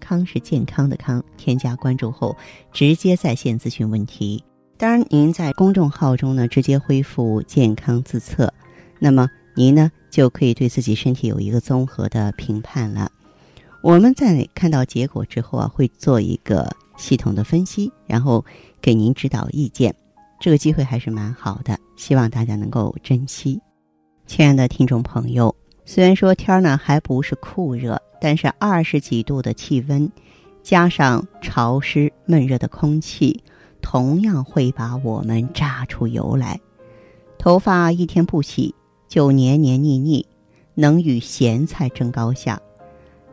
康是健康的康，添加关注后直接在线咨询问题。当然，您在公众号中呢直接恢复健康自测，那么您呢就可以对自己身体有一个综合的评判了。我们在看到结果之后啊，会做一个系统的分析，然后给您指导意见。这个机会还是蛮好的，希望大家能够珍惜。亲爱的听众朋友，虽然说天呢还不是酷热。但是二十几度的气温，加上潮湿闷热的空气，同样会把我们炸出油来。头发一天不洗就黏黏腻腻，能与咸菜争高下；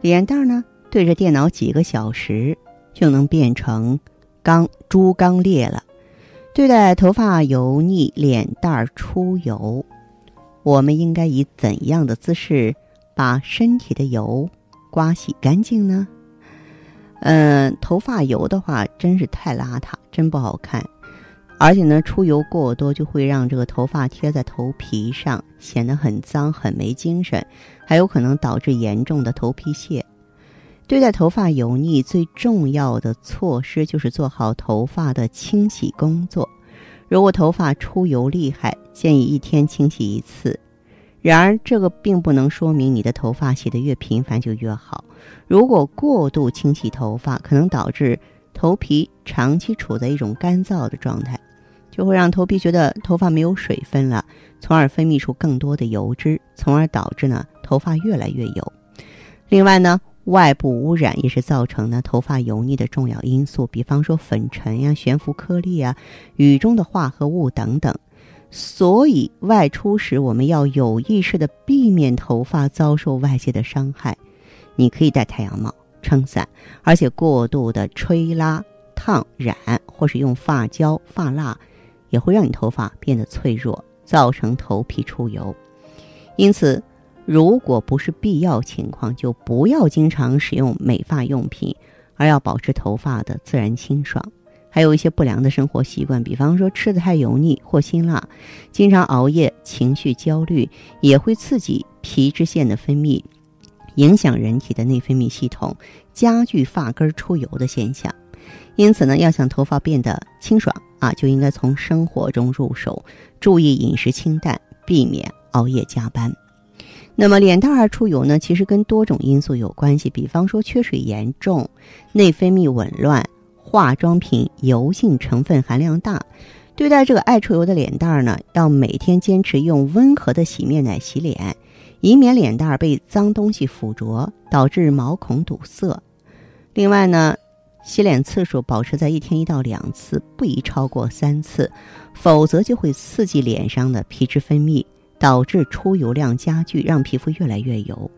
脸蛋呢，对着电脑几个小时就能变成钢猪刚裂了。对待头发油腻、脸蛋出油，我们应该以怎样的姿势把身体的油？刮洗干净呢？嗯，头发油的话，真是太邋遢，真不好看。而且呢，出油过多就会让这个头发贴在头皮上，显得很脏、很没精神，还有可能导致严重的头皮屑。对待头发油腻，最重要的措施就是做好头发的清洗工作。如果头发出油厉害，建议一天清洗一次。然而，这个并不能说明你的头发洗得越频繁就越好。如果过度清洗头发，可能导致头皮长期处在一种干燥的状态，就会让头皮觉得头发没有水分了，从而分泌出更多的油脂，从而导致呢头发越来越油。另外呢，外部污染也是造成呢头发油腻的重要因素，比方说粉尘呀、悬浮颗粒啊、雨中的化合物等等。所以外出时，我们要有意识的避免头发遭受外界的伤害。你可以戴太阳帽、撑伞，而且过度的吹拉、烫染或是用发胶、发蜡，也会让你头发变得脆弱，造成头皮出油。因此，如果不是必要情况，就不要经常使用美发用品，而要保持头发的自然清爽。还有一些不良的生活习惯，比方说吃的太油腻或辛辣，经常熬夜、情绪焦虑，也会刺激皮脂腺的分泌，影响人体的内分泌系统，加剧发根出油的现象。因此呢，要想头发变得清爽啊，就应该从生活中入手，注意饮食清淡，避免熬夜加班。那么脸蛋儿出油呢，其实跟多种因素有关系，比方说缺水严重、内分泌紊乱。化妆品油性成分含量大，对待这个爱出油的脸蛋儿呢，要每天坚持用温和的洗面奶洗脸，以免脸蛋儿被脏东西附着，导致毛孔堵塞。另外呢，洗脸次数保持在一天一到两次，不宜超过三次，否则就会刺激脸上的皮脂分泌，导致出油量加剧，让皮肤越来越油。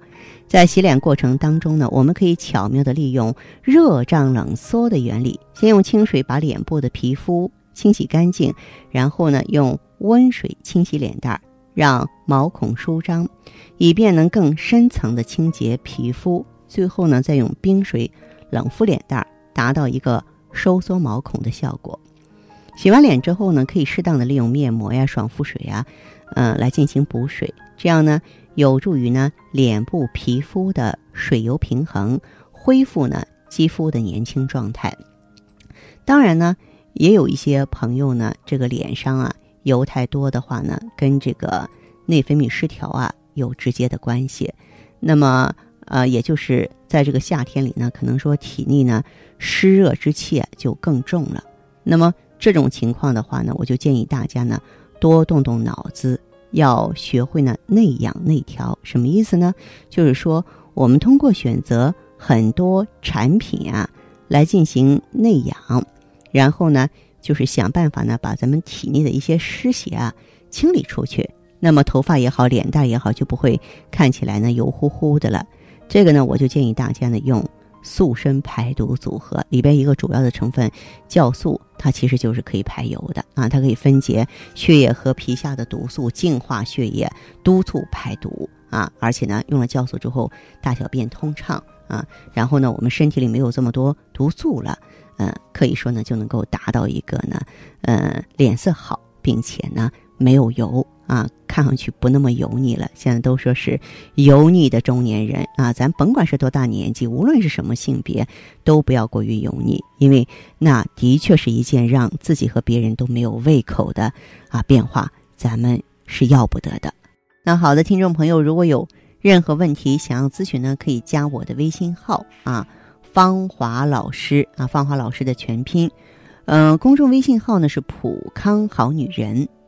在洗脸过程当中呢，我们可以巧妙的利用热胀冷缩的原理，先用清水把脸部的皮肤清洗干净，然后呢用温水清洗脸蛋儿，让毛孔舒张，以便能更深层的清洁皮肤。最后呢再用冰水冷敷脸蛋儿，达到一个收缩毛孔的效果。洗完脸之后呢，可以适当的利用面膜呀、爽肤水呀，嗯，来进行补水，这样呢。有助于呢脸部皮肤的水油平衡，恢复呢肌肤的年轻状态。当然呢，也有一些朋友呢，这个脸上啊油太多的话呢，跟这个内分泌失调啊有直接的关系。那么呃，也就是在这个夏天里呢，可能说体内呢湿热之气就更重了。那么这种情况的话呢，我就建议大家呢多动动脑子。要学会呢内养内调，什么意思呢？就是说，我们通过选择很多产品啊，来进行内养，然后呢，就是想办法呢，把咱们体内的一些湿邪啊清理出去。那么头发也好，脸蛋也好，就不会看起来呢油乎乎的了。这个呢，我就建议大家呢用塑身排毒组合，里边一个主要的成分酵素，它其实就是可以排油的啊，它可以分解血液和皮下的毒素，净化血液，督促排毒啊。而且呢，用了酵素之后，大小便通畅啊。然后呢，我们身体里没有这么多毒素了，嗯，可以说呢，就能够达到一个呢，呃，脸色好，并且呢，没有油。啊，看上去不那么油腻了。现在都说是油腻的中年人啊，咱甭管是多大年纪，无论是什么性别，都不要过于油腻，因为那的确是一件让自己和别人都没有胃口的啊变化，咱们是要不得的。那好的，听众朋友，如果有任何问题想要咨询呢，可以加我的微信号啊，芳华老师啊，芳华老师的全拼，嗯，公众微信号呢是普康好女人。